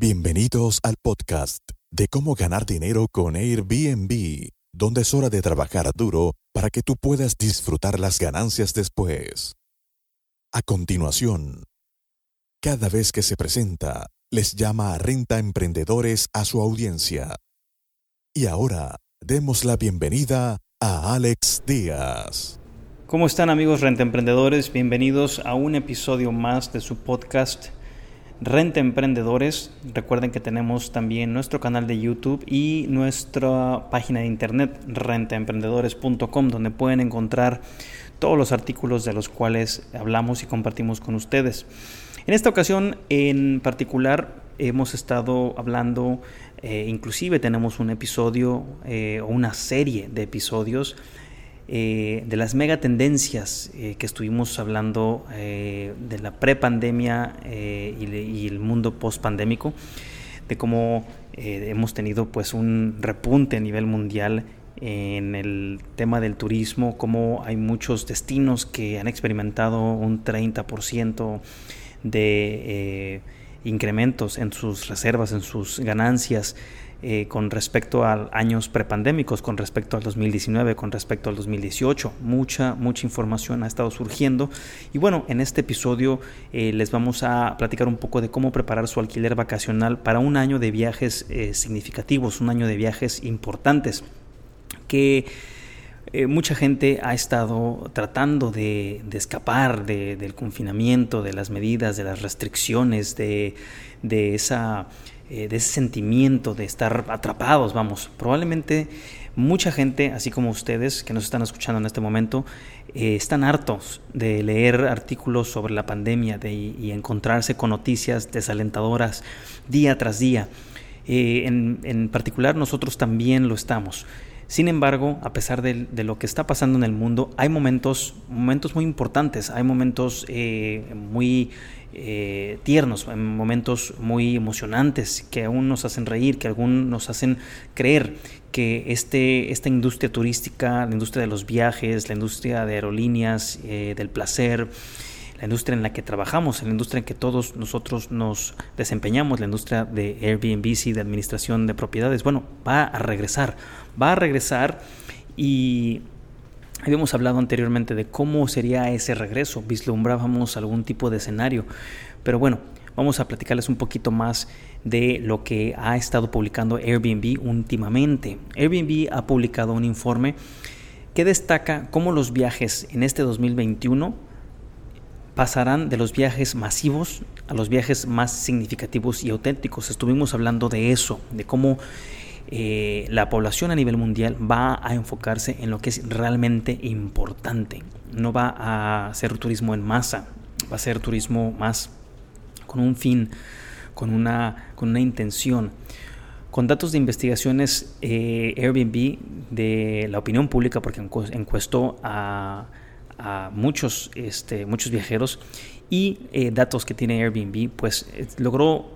Bienvenidos al podcast de cómo ganar dinero con Airbnb, donde es hora de trabajar duro para que tú puedas disfrutar las ganancias después. A continuación, cada vez que se presenta, les llama a Renta Emprendedores a su audiencia. Y ahora, demos la bienvenida a Alex Díaz. ¿Cómo están amigos Renta Emprendedores? Bienvenidos a un episodio más de su podcast Renta Emprendedores. Recuerden que tenemos también nuestro canal de YouTube y nuestra página de internet rentaemprendedores.com donde pueden encontrar todos los artículos de los cuales hablamos y compartimos con ustedes. En esta ocasión en particular hemos estado hablando, eh, inclusive tenemos un episodio eh, o una serie de episodios eh, de las mega tendencias eh, que estuvimos hablando eh, de la prepandemia y, y, el mundo post-pandémico, de cómo hemos tenido pues un repunte a nivel mundial en el tema del turismo, cómo hay muchos destinos que han experimentado un 30% de incrementos en sus reservas, en sus ganancias. Eh, con respecto a años prepandémicos, con respecto al 2019, con respecto al 2018. Mucha, mucha información ha estado surgiendo. Y bueno, en este episodio eh, les vamos a platicar un poco de cómo preparar su alquiler vacacional para un año de viajes eh, significativos, un año de viajes importantes que mucha gente ha estado tratando de, escapar del confinamiento, de las medidas, de las restricciones, de, de esa eh, de ese sentimiento de estar atrapados, vamos. Probablemente mucha gente, así como ustedes que nos están escuchando en este momento, eh, están hartos de leer artículos sobre la pandemia de, y encontrarse con noticias desalentadoras día tras día. Eh, en, en particular nosotros también lo estamos. Sin embargo, a pesar de, lo que está pasando en el mundo, hay momentos, momentos muy importantes, hay momentos muy eh, tiernos, en momentos muy emocionantes que aún nos hacen reír, que aún nos hacen creer que este, esta industria turística, la industria de los viajes, la industria de aerolíneas, eh, del placer, la industria en la que trabajamos, la industria en que todos nosotros nos desempeñamos, la industria de Airbnb y de administración de propiedades, bueno, va a regresar, va a regresar y Habíamos hablado anteriormente de cómo sería ese regreso, vislumbrábamos algún tipo de escenario, pero bueno, vamos a platicarles un poquito más de lo que ha estado publicando Airbnb últimamente. Airbnb ha publicado un informe que destaca cómo los viajes en este 2021 pasarán de los viajes masivos a los viajes más significativos y auténticos. Estuvimos hablando de eso, de cómo eh, la población a nivel mundial va a enfocarse en lo que es realmente importante. No va a ser turismo en masa, va a ser turismo más con un fin, con una, con una intención. Con datos de investigaciones eh, Airbnb de la opinión pública, porque encuestó a, muchos, este, muchos viajeros y eh, datos que tiene Airbnb, pues logró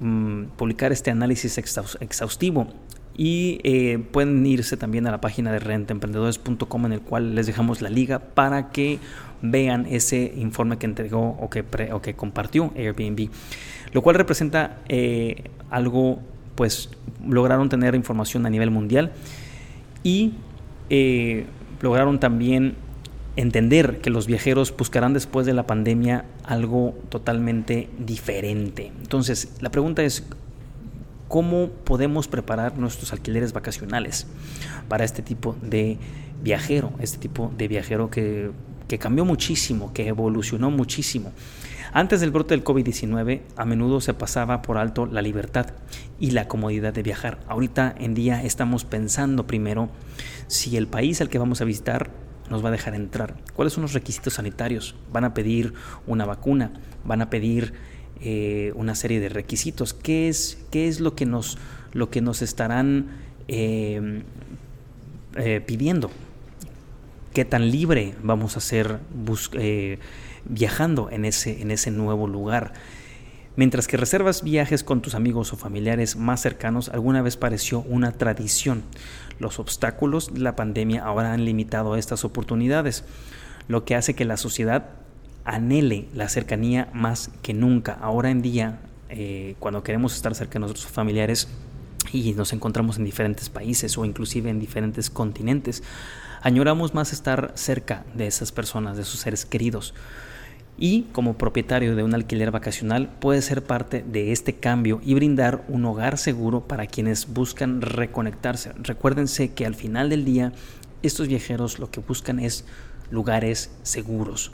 mm, publicar este análisis exhaustivo y eh, pueden irse también a la página de rentaemprendedores.com en el cual les dejamos la liga para que vean ese informe que entregó o que, o que compartió Airbnb. Lo cual representa eh, algo, pues lograron tener información a nivel mundial y eh, lograron también entender que los viajeros buscarán después de la pandemia algo totalmente diferente. Entonces, la pregunta es, cómo podemos preparar nuestros alquileres vacacionales para este tipo de viajero, este tipo de viajero que, cambió muchísimo, que evolucionó muchísimo. Antes del brote del COVID-19, a menudo se pasaba por alto la libertad y la comodidad de viajar. Ahorita en día estamos pensando primero si el país al que vamos a visitar nos va a dejar entrar. ¿Cuáles son los requisitos sanitarios? ¿Van a pedir una vacuna? ¿Van a pedir eh, una serie de requisitos. ¿Qué es, qué es lo, que nos, lo que nos estarán em, eh, pidiendo? ¿Qué tan libre vamos a ser eh, viajando en ese, en ese nuevo lugar? Mientras que reservas viajes con tus amigos o familiares más cercanos, alguna vez pareció una tradición. Los obstáculos de la pandemia ahora han limitado estas oportunidades, lo que hace que la sociedad anhele la cercanía más que nunca. Ahora en día eh, cuando queremos estar cerca de nuestros familiares y nos encontramos en diferentes países o inclusive en diferentes continentes, añoramos más estar cerca de esas personas, de sus seres queridos. Y como propietario de un alquiler vacacional puede ser parte de este cambio y brindar un hogar seguro para quienes buscan reconectarse. Recuérdense que al final del día estos viajeros lo que buscan es lugares seguros.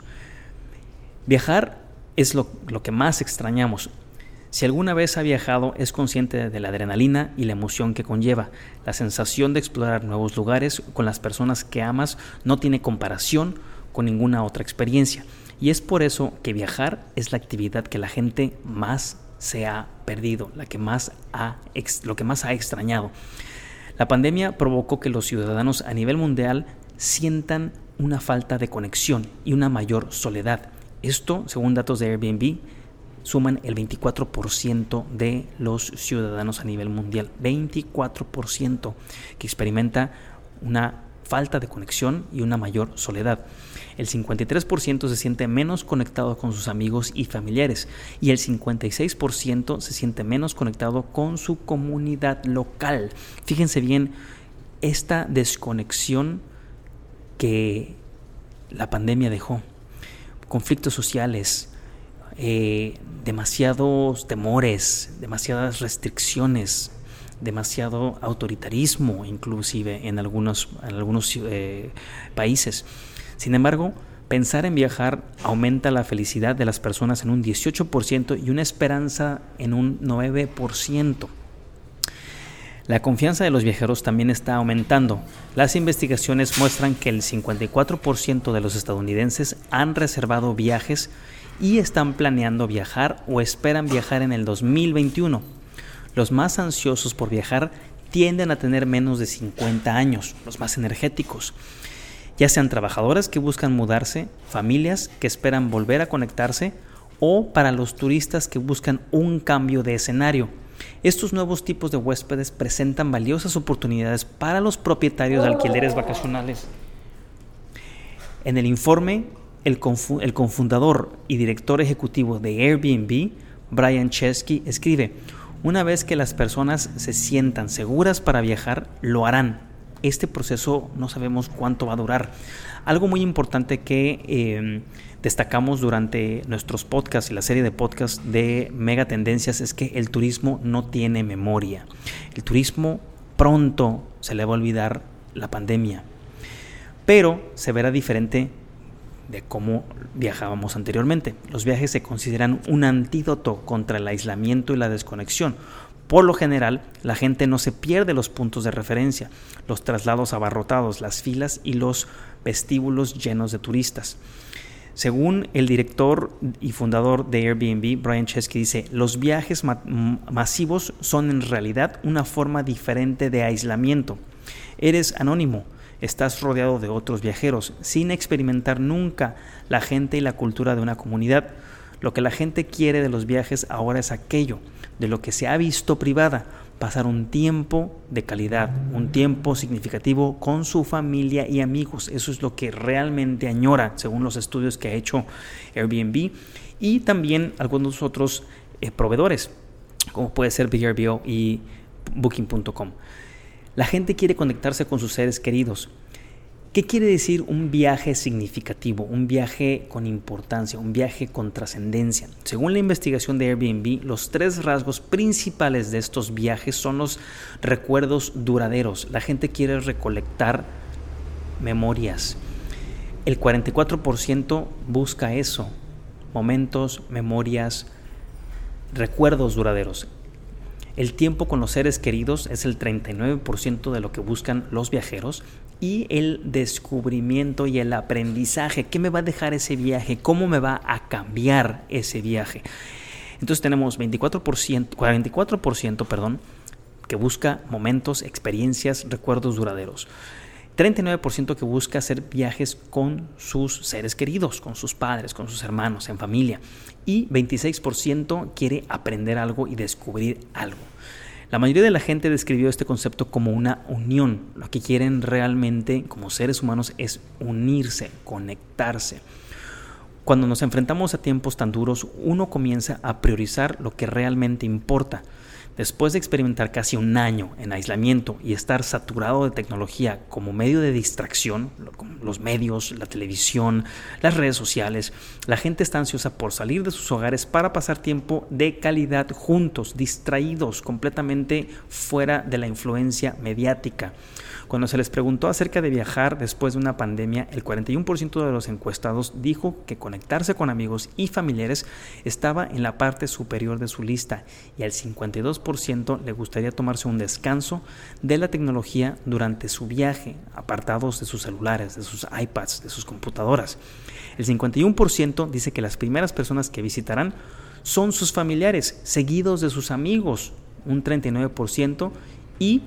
Viajar es lo, que más extrañamos. Si alguna vez ha viajado, es consciente de la adrenalina y la emoción que conlleva. La sensación de explorar nuevos lugares con las personas que amas no tiene comparación con ninguna otra experiencia. Y es por eso que viajar es la actividad que la gente más se ha perdido, la que más ha, lo que más ha extrañado. La pandemia provocó que los ciudadanos a nivel mundial sientan una falta de conexión y una mayor soledad. Esto, según datos de Airbnb, suman el 24% de los ciudadanos a nivel mundial. 24% que experimenta una falta de conexión y una mayor soledad. El 53% se siente menos conectado con sus amigos y familiares y el 56% se siente menos conectado con su comunidad local. Fíjense bien esta desconexión que la pandemia dejó. Conflictos sociales, eh, demasiados temores, demasiadas restricciones, demasiado autoritarismo inclusive en algunos, en algunos eh, países. Sin embargo, pensar en viajar aumenta la felicidad de las personas en un 18% y una esperanza en un 9%. La confianza de los viajeros también está aumentando. Las investigaciones muestran que el 54% de los estadounidenses han reservado viajes y están planeando viajar o esperan viajar en el 2021. Los más ansiosos por viajar tienden a tener menos de 50 años, los más energéticos, ya sean trabajadores que buscan mudarse, familias que esperan volver a conectarse o para los turistas que buscan un cambio de escenario. Estos nuevos tipos de huéspedes presentan valiosas oportunidades para los propietarios de alquileres vacacionales. En el informe, el, confundador y director ejecutivo de Airbnb, Brian Chesky, escribe, una vez que las personas se sientan seguras para viajar, lo harán. Este proceso no sabemos cuánto va a durar. Algo muy importante que em, destacamos durante nuestros podcasts y la serie de podcasts de Mega Tendencias es que el turismo no tiene memoria. El turismo pronto se le va a olvidar la pandemia, pero se verá diferente de cómo viajábamos anteriormente. Los viajes se consideran un antídoto contra el aislamiento y la desconexión. Por lo general, la gente no se pierde los puntos de referencia, los traslados abarrotados, las filas y los vestíbulos llenos de turistas. Según el director y fundador de Airbnb, Brian Chesky dice, los viajes masivos son en realidad una forma diferente de aislamiento. Eres anónimo, estás rodeado de otros viajeros, sin experimentar nunca la gente y la cultura de una comunidad. Lo que la gente quiere de los viajes ahora es aquello de lo que se ha visto privada, pasar un tiempo de calidad, un tiempo significativo con su familia y amigos. Eso es lo que realmente añora, según los estudios que ha hecho Airbnb y también algunos otros eh, proveedores, como puede ser VRBO y Booking.com. La gente quiere conectarse con sus seres queridos. ¿Qué quiere decir un viaje significativo, un viaje con importancia, un viaje con trascendencia? Según la investigación de Airbnb, los tres rasgos principales de estos viajes son los recuerdos duraderos. La gente quiere recolectar memorias. El 44% busca eso, momentos, memorias, recuerdos duraderos. El tiempo con los seres queridos es el 39% de lo que buscan los viajeros y el descubrimiento y el aprendizaje. ¿Qué me va a dejar ese viaje? ¿Cómo me va a cambiar ese viaje? Entonces tenemos 24%, 44% perdón, que busca momentos, experiencias, recuerdos duraderos. 39% que busca hacer viajes con sus seres queridos, con sus padres, con sus hermanos, en familia. Y 26% quiere aprender algo y descubrir algo. La mayoría de la gente describió este concepto como una unión. Lo que quieren realmente como seres humanos es unirse, conectarse. Cuando nos enfrentamos a tiempos tan duros, uno comienza a priorizar lo que realmente importa. Después de experimentar casi un año en aislamiento y estar saturado de tecnología como medio de distracción, los medios, la televisión, las redes sociales, la gente está ansiosa por salir de sus hogares para pasar tiempo de calidad juntos, distraídos, completamente fuera de la influencia mediática. Cuando se les preguntó acerca de viajar después de una pandemia, el 41% de los encuestados dijo que conectarse con amigos y familiares estaba en la parte superior de su lista y al 52% le gustaría tomarse un descanso de la tecnología durante su viaje, apartados de sus celulares, de sus iPads, de sus computadoras. El 51% dice que las primeras personas que visitarán son sus familiares, seguidos de sus amigos, un 39%, y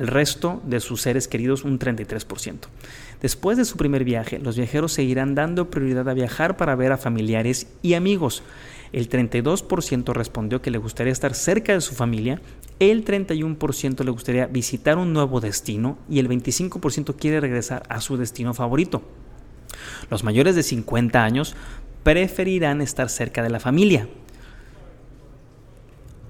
el resto de sus seres queridos un 33%. Después de su primer viaje, los viajeros seguirán dando prioridad a viajar para ver a familiares y amigos. El 32% respondió que le gustaría estar cerca de su familia, el 31% le gustaría visitar un nuevo destino y el 25% quiere regresar a su destino favorito. Los mayores de 50 años preferirán estar cerca de la familia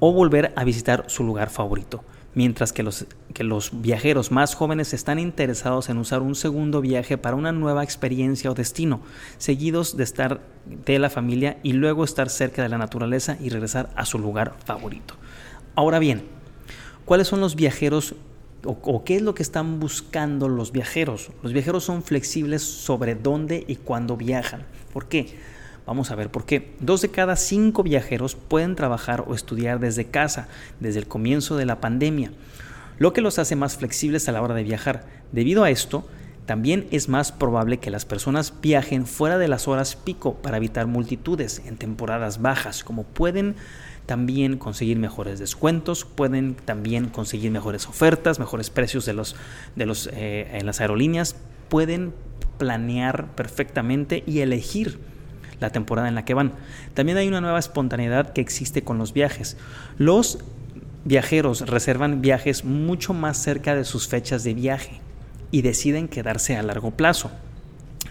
o volver a visitar su lugar favorito mientras que los, que los viajeros más jóvenes están interesados en usar un segundo viaje para una nueva experiencia o destino, seguidos de estar de la familia y luego estar cerca de la naturaleza y regresar a su lugar favorito. Ahora bien, ¿cuáles son los viajeros o, o, qué es lo que están buscando los viajeros? Los viajeros son flexibles sobre dónde y cuándo viajan. ¿Por qué? Vamos a ver por qué. Dos de cada cinco viajeros pueden trabajar o estudiar desde casa desde el comienzo de la pandemia, lo que los hace más flexibles a la hora de viajar. Debido a esto, también es más probable que las personas viajen fuera de las horas pico para evitar multitudes en temporadas bajas, como pueden también conseguir mejores descuentos, pueden también conseguir mejores ofertas, mejores precios de los, de los, eh, en las aerolíneas, pueden planear perfectamente y elegir la temporada en la que van. También hay una nueva espontaneidad que existe con los viajes. Los viajeros reservan viajes mucho más cerca de sus fechas de viaje y deciden quedarse a largo plazo.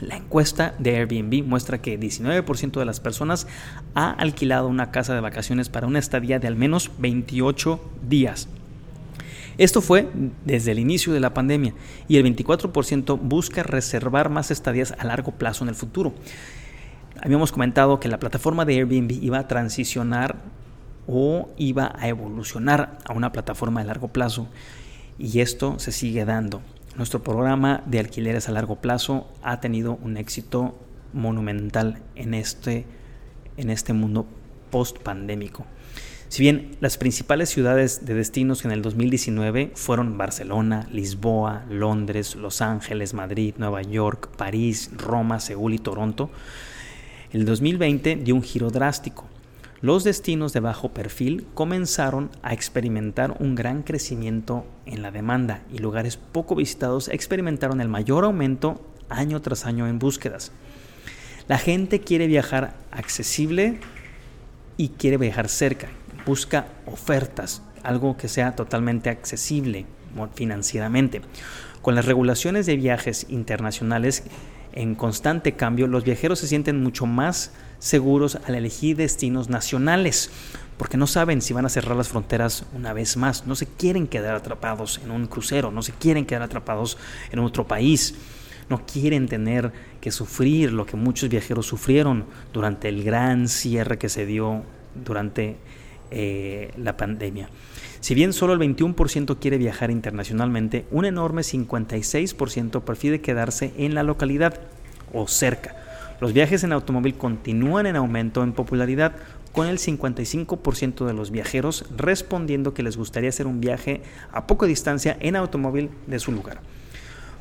La encuesta de Airbnb muestra que 19% de las personas ha alquilado una casa de vacaciones para una estadía de al menos 28 días. Esto fue desde el inicio de la pandemia y el 24% busca reservar más estadías a largo plazo en el futuro. Habíamos comentado que la plataforma de Airbnb iba a transicionar o iba a evolucionar a una plataforma de largo plazo y esto se sigue dando. Nuestro programa de alquileres a largo plazo ha tenido un éxito monumental en este, en este mundo post pandémico. Si bien las principales ciudades de destinos en el 2019 fueron Barcelona, Lisboa, Londres, Los Ángeles, Madrid, Nueva York, París, Roma, Seúl y Toronto, el 2020 dio un giro drástico. Los destinos de bajo perfil comenzaron a experimentar un gran crecimiento en la demanda y lugares poco visitados experimentaron el mayor aumento año tras año en búsquedas. La gente quiere viajar accesible y quiere viajar cerca. Busca ofertas, algo que sea totalmente accesible financieramente. Con las regulaciones de viajes internacionales en constante cambio, los viajeros se sienten mucho más seguros al elegir destinos nacionales, porque no saben si van a cerrar las fronteras una vez más, no se quieren quedar atrapados en un crucero, no se quieren quedar atrapados en otro país, no quieren tener que sufrir lo que muchos viajeros sufrieron durante el gran cierre que se dio durante eh, la pandemia. Si bien solo el 21% quiere viajar internacionalmente, un enorme 56% prefiere quedarse en la localidad o cerca. Los viajes en automóvil continúan en aumento en popularidad, con el 55% de los viajeros respondiendo que les gustaría hacer un viaje a poca distancia en automóvil de su lugar.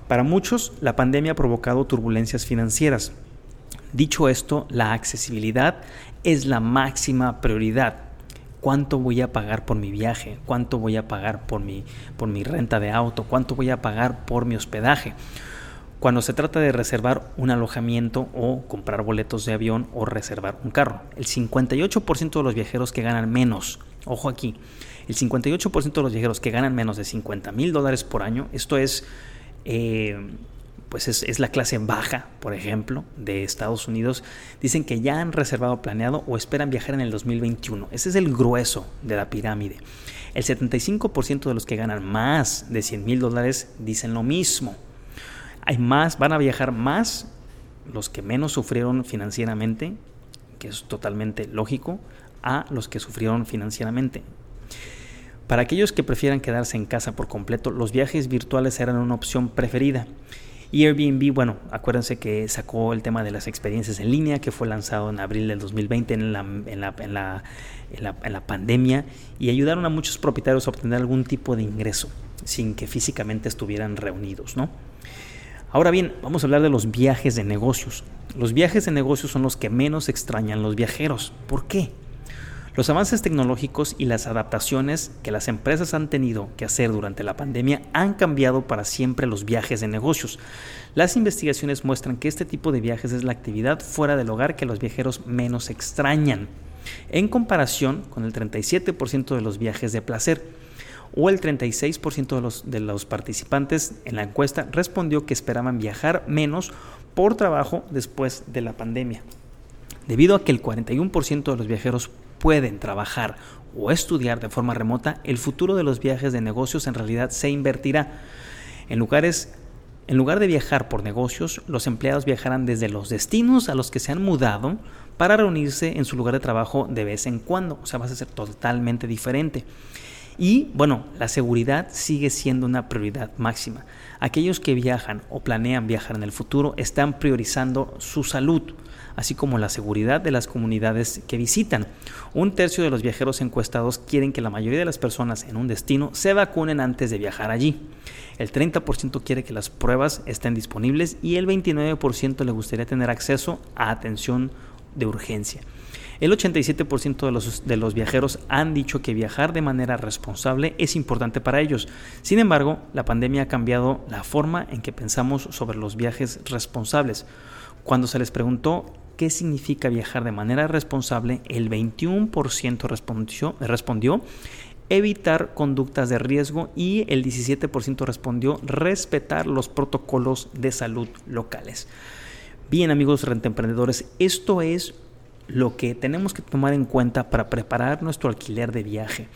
Para muchos, la pandemia ha provocado turbulencias financieras. Dicho esto, la accesibilidad es la máxima prioridad cuánto voy a pagar por mi viaje, cuánto voy a pagar por mi, por mi renta de auto, cuánto voy a pagar por mi hospedaje. Cuando se trata de reservar un alojamiento o comprar boletos de avión o reservar un carro, el 58% de los viajeros que ganan menos, ojo aquí, el 58% de los viajeros que ganan menos de 50 mil dólares por año, esto es eh, pues es, la clase baja, por ejemplo, de Estados Unidos, dicen que ya han reservado, planeado o esperan viajar en el 2021. Ese es el grueso de la pirámide. El 75% de los que ganan más de 100 mil dólares dicen lo mismo. Hay más, van a viajar más los que menos sufrieron financieramente, que es totalmente lógico, a los que sufrieron financieramente. Para aquellos que prefieran quedarse en casa por completo, los viajes virtuales eran una opción preferida. Y Airbnb, bueno, acuérdense que sacó el tema de las experiencias en línea, que fue lanzado en abril del 2020 en la, en la, en la, en la, pandemia, y ayudaron a muchos propietarios a obtener algún tipo de ingreso sin que físicamente estuvieran reunidos, ¿no? Ahora bien, vamos a hablar de los viajes de negocios. Los viajes de negocios son los que menos extrañan los viajeros. ¿Por qué? Los avances tecnológicos y las adaptaciones que las empresas han tenido que hacer durante la pandemia han cambiado para siempre los viajes de negocios. Las investigaciones muestran que este tipo de viajes es la actividad fuera del hogar que los viajeros menos extrañan, en comparación con el 37% de los viajes de placer o el 36% de los, de los participantes en la encuesta respondió que esperaban viajar menos por trabajo después de la pandemia. Debido a que el 41% de los viajeros pueden trabajar o estudiar de forma remota, el futuro de los viajes de negocios en realidad se invertirá. En lugares en lugar de viajar por negocios, los empleados viajarán desde los destinos a los que se han mudado para reunirse en su lugar de trabajo de vez en cuando. O sea, va a ser totalmente diferente. Y bueno, la seguridad sigue siendo una prioridad máxima. Aquellos que viajan o planean viajar en el futuro están priorizando su salud así como la seguridad de las comunidades que visitan. Un tercio de los viajeros encuestados quieren que la mayoría de las personas en un destino se vacunen antes de viajar allí. El 30% quiere que las pruebas estén disponibles y el 29% le gustaría tener acceso a atención de urgencia. El 87% de los, de los, viajeros han dicho que viajar de manera responsable es importante para ellos. Sin embargo, la pandemia ha cambiado la forma en que pensamos sobre los viajes responsables. Cuando se les preguntó qué significa viajar de manera responsable, el 21% respondió, respondió evitar conductas de riesgo y el 17% respondió respetar los protocolos de salud locales. Bien amigos rentemprendedores, esto es lo que tenemos que tomar en cuenta para preparar nuestro alquiler de viaje.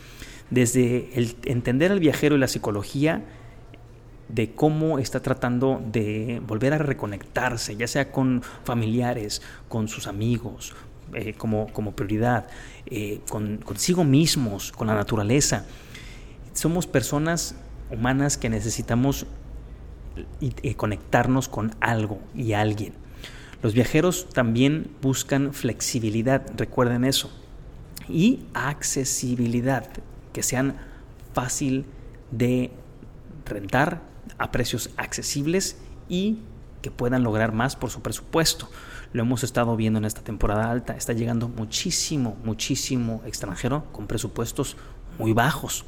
Desde entender al viajero y la psicología, de cómo está tratando de volver a reconectarse, ya sea con familiares, con sus amigos, eh, como, como, prioridad, eh, con, consigo mismos, con la naturaleza. Somos personas humanas que necesitamos eh, conectarnos con algo y alguien. Los viajeros también buscan flexibilidad, recuerden eso, y accesibilidad, que sean fácil de rentar, a precios accesibles y que puedan lograr más por su presupuesto. Lo hemos estado viendo en esta temporada alta. Está llegando muchísimo, muchísimo extranjero con presupuestos muy bajos.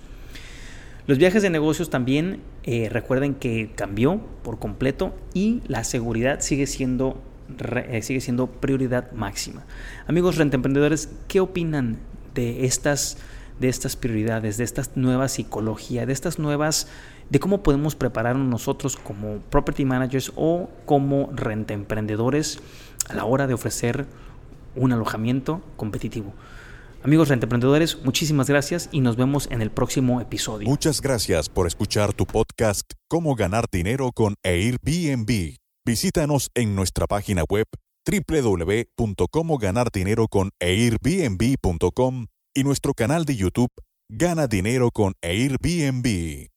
Los viajes de negocios también eh, recuerden que cambió por completo y la seguridad sigue siendo, eh, sigue siendo prioridad máxima. Amigos rentemprendedores, ¿qué opinan de estas, de estas prioridades, de esta nueva psicología, de estas nuevas de cómo podemos prepararnos nosotros como property managers o como renta emprendedores a la hora de ofrecer un alojamiento competitivo. Amigos emprendedores, muchísimas gracias y nos vemos en el próximo episodio. Muchas gracias por escuchar tu podcast Cómo ganar dinero con Airbnb. Visítanos en nuestra página web www.comoganardineroconairbnb.com y nuestro canal de YouTube Gana dinero con Airbnb.